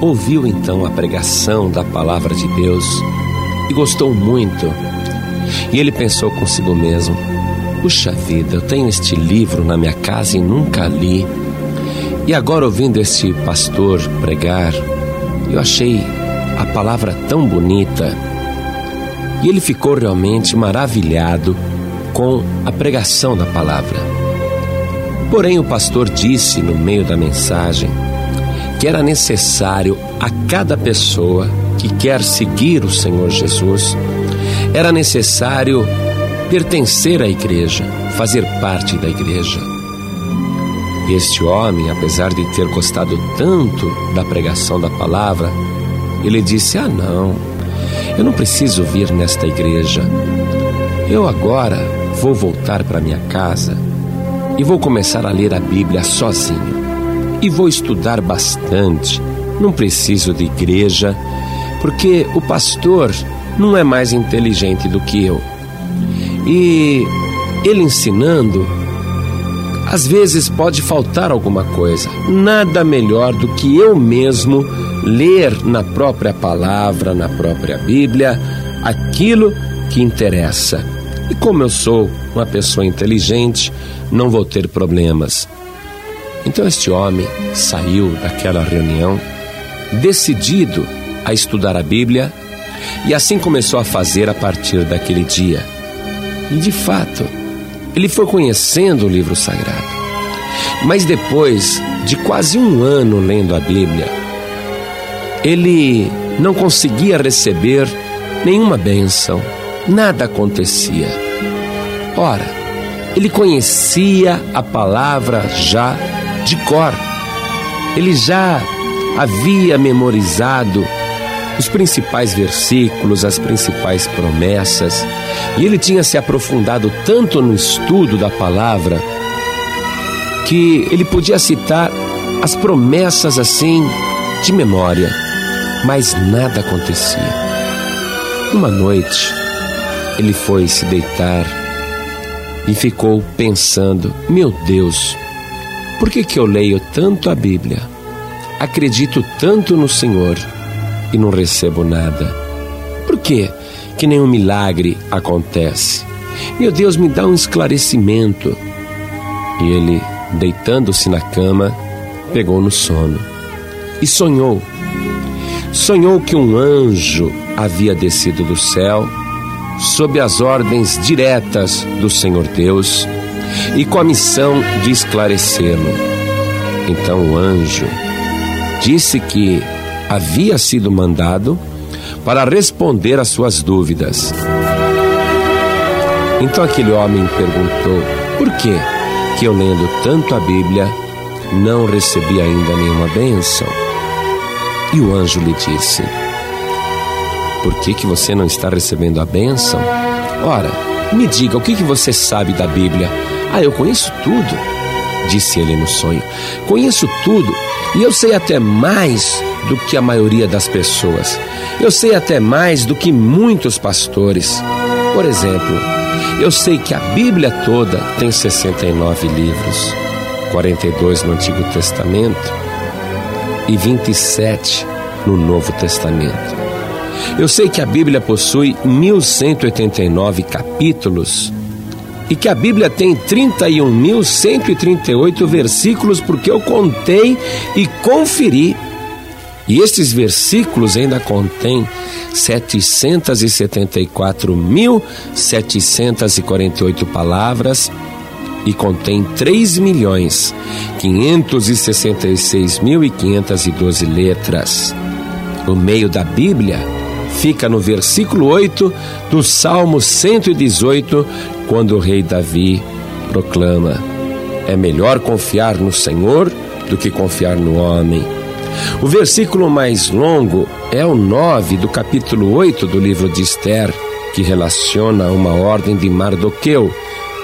ouviu então a pregação da palavra de Deus e gostou muito. E ele pensou consigo mesmo: puxa vida, eu tenho este livro na minha casa e nunca li. E agora, ouvindo este pastor pregar, eu achei a palavra tão bonita. E ele ficou realmente maravilhado com a pregação da palavra. Porém, o pastor disse no meio da mensagem que era necessário a cada pessoa que quer seguir o Senhor Jesus, era necessário pertencer à igreja, fazer parte da igreja. Este homem, apesar de ter gostado tanto da pregação da palavra, ele disse: Ah, não, eu não preciso vir nesta igreja. Eu agora vou voltar para minha casa e vou começar a ler a Bíblia sozinho. E vou estudar bastante. Não preciso de igreja, porque o pastor não é mais inteligente do que eu. E ele ensinando, às vezes pode faltar alguma coisa. Nada melhor do que eu mesmo ler na própria palavra, na própria Bíblia, aquilo que interessa. E como eu sou uma pessoa inteligente, não vou ter problemas. Então este homem saiu daquela reunião decidido a estudar a Bíblia e assim começou a fazer a partir daquele dia. E de fato, ele foi conhecendo o livro sagrado. Mas depois de quase um ano lendo a Bíblia, ele não conseguia receber nenhuma bênção, nada acontecia. Ora, ele conhecia a palavra já de cor, ele já havia memorizado os principais versículos, as principais promessas, e ele tinha se aprofundado tanto no estudo da palavra que ele podia citar as promessas assim de memória, mas nada acontecia. Uma noite, ele foi se deitar e ficou pensando: meu Deus, por que, que eu leio tanto a Bíblia? Acredito tanto no Senhor e não recebo nada. Por quê que nenhum milagre acontece? Meu Deus, me dá um esclarecimento. E ele, deitando-se na cama, pegou no sono e sonhou. Sonhou que um anjo havia descido do céu, sob as ordens diretas do Senhor Deus e com a missão de esclarecê-lo. Então o anjo disse que havia sido mandado para responder às suas dúvidas. Então aquele homem perguntou: Por que que eu lendo tanto a Bíblia não recebi ainda nenhuma bênção? E o anjo lhe disse: Por que que você não está recebendo a bênção? Ora, me diga o que que você sabe da Bíblia. Ah, eu conheço tudo, disse ele no sonho. Conheço tudo e eu sei até mais do que a maioria das pessoas. Eu sei até mais do que muitos pastores. Por exemplo, eu sei que a Bíblia toda tem 69 livros, 42 no Antigo Testamento e 27 no Novo Testamento. Eu sei que a Bíblia possui 1189 capítulos e que a Bíblia tem 31.138 versículos, porque eu contei e conferi. E estes versículos ainda contêm 774.748 palavras e contém 3 milhões 566.512 letras. O meio da Bíblia fica no versículo 8 do Salmo 118, quando o rei Davi proclama: É melhor confiar no Senhor do que confiar no homem. O versículo mais longo é o 9 do capítulo 8 do livro de Esther, que relaciona uma ordem de Mardoqueu.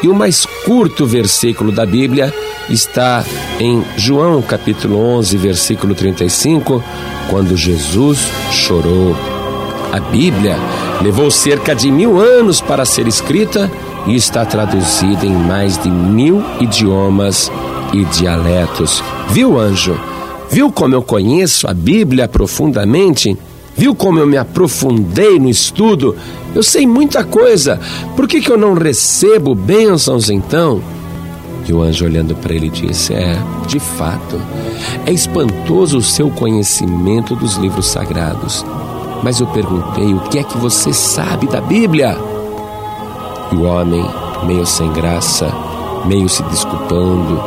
E o mais curto versículo da Bíblia está em João capítulo 11, versículo 35, quando Jesus chorou. A Bíblia levou cerca de mil anos para ser escrita e está traduzida em mais de mil idiomas e dialetos. Viu, anjo? Viu como eu conheço a Bíblia profundamente? Viu como eu me aprofundei no estudo? Eu sei muita coisa. Por que, que eu não recebo bênçãos então? E o anjo olhando para ele disse: É, de fato, é espantoso o seu conhecimento dos livros sagrados. Mas eu perguntei: o que é que você sabe da Bíblia? E o homem, meio sem graça, meio se desculpando,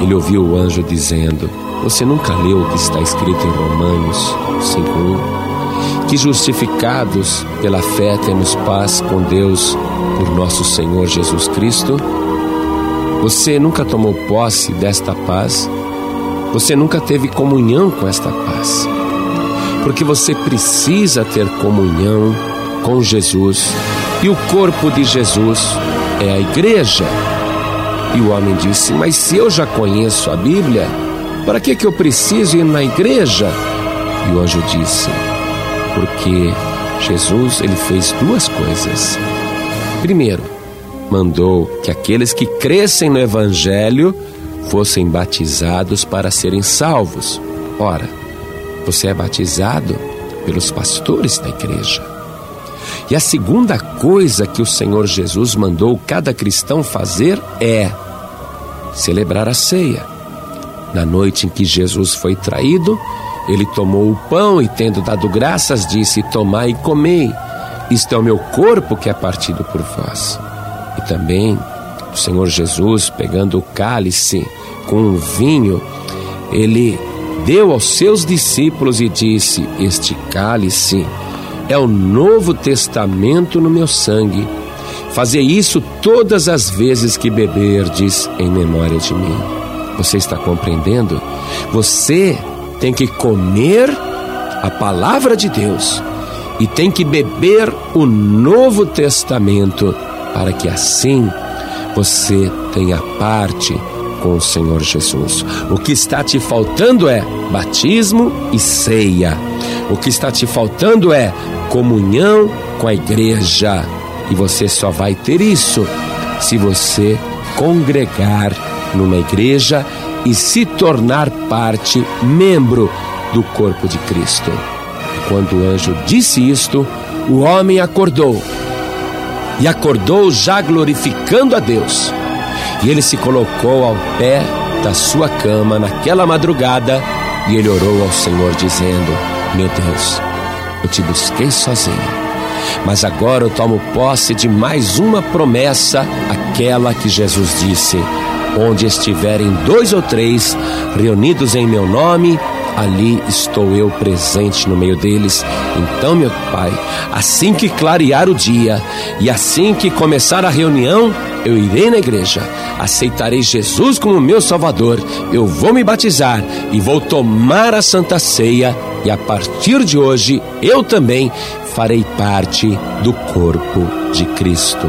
ele ouviu o anjo dizendo: Você nunca leu o que está escrito em Romanos 5:1? Que justificados pela fé temos paz com Deus por nosso Senhor Jesus Cristo? Você nunca tomou posse desta paz? Você nunca teve comunhão com esta paz? Porque você precisa ter comunhão com Jesus. E o corpo de Jesus é a igreja. E o homem disse: Mas se eu já conheço a Bíblia, para que, que eu preciso ir na igreja? E o anjo disse: Porque Jesus ele fez duas coisas. Primeiro, mandou que aqueles que crescem no Evangelho fossem batizados para serem salvos. Ora, você é batizado pelos pastores da igreja. E a segunda coisa que o Senhor Jesus mandou cada cristão fazer é celebrar a ceia. Na noite em que Jesus foi traído, ele tomou o pão e, tendo dado graças, disse: Tomai e comei, isto é o meu corpo que é partido por vós. E também o Senhor Jesus, pegando o cálice com o vinho, ele deu aos seus discípulos e disse: Este cálice é o novo testamento no meu sangue. Fazei isso todas as vezes que beberdes em memória de mim. Você está compreendendo? Você tem que comer a palavra de Deus e tem que beber o Novo Testamento para que assim você tenha parte com o Senhor Jesus. O que está te faltando é batismo e ceia. O que está te faltando é comunhão com a igreja. E você só vai ter isso se você congregar numa igreja e se tornar parte, membro do corpo de Cristo. Quando o anjo disse isto, o homem acordou e acordou já glorificando a Deus. E ele se colocou ao pé da sua cama naquela madrugada e ele orou ao Senhor, dizendo: Meu Deus, eu te busquei sozinho. Mas agora eu tomo posse de mais uma promessa, aquela que Jesus disse: Onde estiverem dois ou três reunidos em meu nome, ali estou eu presente no meio deles. Então, meu Pai, assim que clarear o dia e assim que começar a reunião, eu irei na igreja, aceitarei Jesus como meu Salvador, eu vou me batizar e vou tomar a Santa Ceia, e a partir de hoje eu também farei parte do corpo de Cristo.